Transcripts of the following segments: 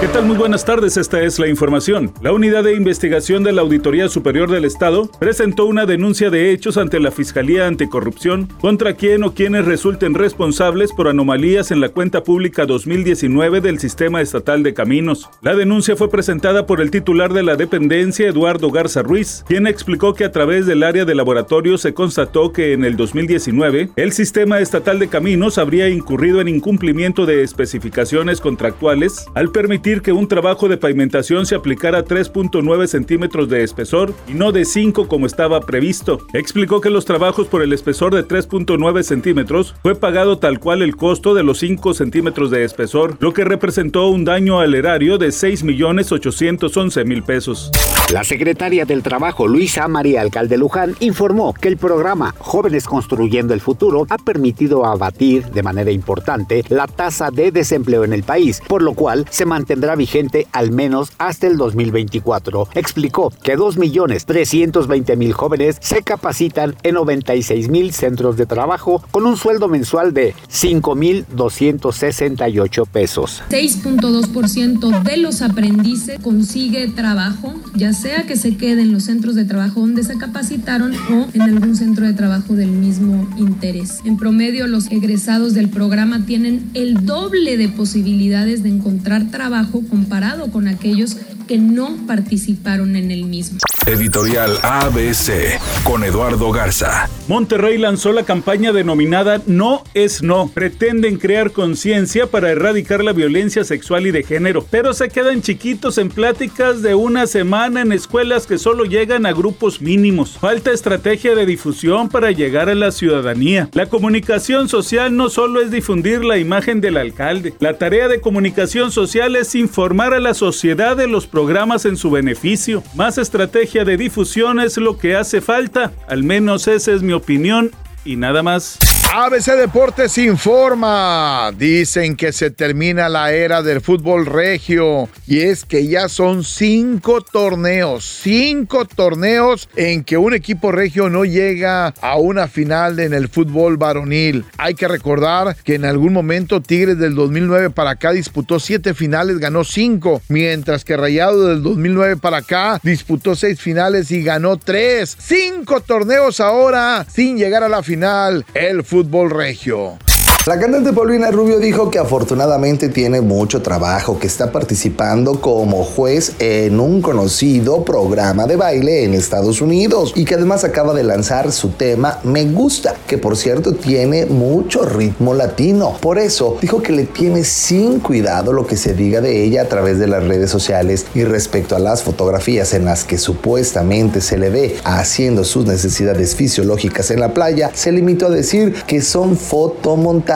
¿Qué tal? Muy buenas tardes, esta es la información. La Unidad de Investigación de la Auditoría Superior del Estado presentó una denuncia de hechos ante la Fiscalía Anticorrupción contra quien o quienes resulten responsables por anomalías en la cuenta pública 2019 del Sistema Estatal de Caminos. La denuncia fue presentada por el titular de la dependencia, Eduardo Garza Ruiz, quien explicó que a través del área de laboratorio se constató que en el 2019 el Sistema Estatal de Caminos habría incurrido en incumplimiento de especificaciones contractuales al permitir que un trabajo de pavimentación se aplicara a 3.9 centímetros de espesor y no de 5 como estaba previsto. Explicó que los trabajos por el espesor de 3.9 centímetros fue pagado tal cual el costo de los 5 centímetros de espesor, lo que representó un daño al erario de 6.811.000 pesos. La secretaria del Trabajo, Luisa María Alcalde Luján, informó que el programa Jóvenes Construyendo el Futuro ha permitido abatir de manera importante la tasa de desempleo en el país, por lo cual se mantendrá vigente al menos hasta el 2024. Explicó que 2.320.000 jóvenes se capacitan en 96.000 centros de trabajo con un sueldo mensual de 5.268 pesos. 6.2% de los aprendices consigue trabajo, ya sea que se quede en los centros de trabajo donde se capacitaron o en algún centro de trabajo del mismo interés. En promedio, los egresados del programa tienen el doble de posibilidades de encontrar trabajo comparado con aquellos que no participaron en el mismo. Editorial ABC con Eduardo Garza. Monterrey lanzó la campaña denominada No es No. Pretenden crear conciencia para erradicar la violencia sexual y de género, pero se quedan chiquitos en pláticas de una semana en escuelas que solo llegan a grupos mínimos. Falta estrategia de difusión para llegar a la ciudadanía. La comunicación social no solo es difundir la imagen del alcalde. La tarea de comunicación social es informar a la sociedad de los programas en su beneficio. Más estrategia de difusión es lo que hace falta. Al menos esa es mi opinión y nada más. ABC Deportes informa. Dicen que se termina la era del fútbol regio. Y es que ya son cinco torneos. Cinco torneos en que un equipo regio no llega a una final en el fútbol varonil. Hay que recordar que en algún momento Tigres del 2009 para acá disputó siete finales, ganó cinco. Mientras que Rayado del 2009 para acá disputó seis finales y ganó tres. Cinco torneos ahora sin llegar a la final. El fútbol fútbol regio. La cantante Paulina Rubio dijo que afortunadamente tiene mucho trabajo, que está participando como juez en un conocido programa de baile en Estados Unidos y que además acaba de lanzar su tema Me Gusta, que por cierto tiene mucho ritmo latino. Por eso dijo que le tiene sin cuidado lo que se diga de ella a través de las redes sociales y respecto a las fotografías en las que supuestamente se le ve haciendo sus necesidades fisiológicas en la playa, se limitó a decir que son fotomontajes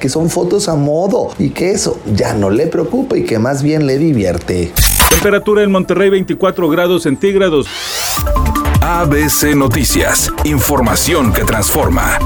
que son fotos a modo y que eso ya no le preocupa y que más bien le divierte. Temperatura en Monterrey 24 grados centígrados. ABC Noticias, información que transforma.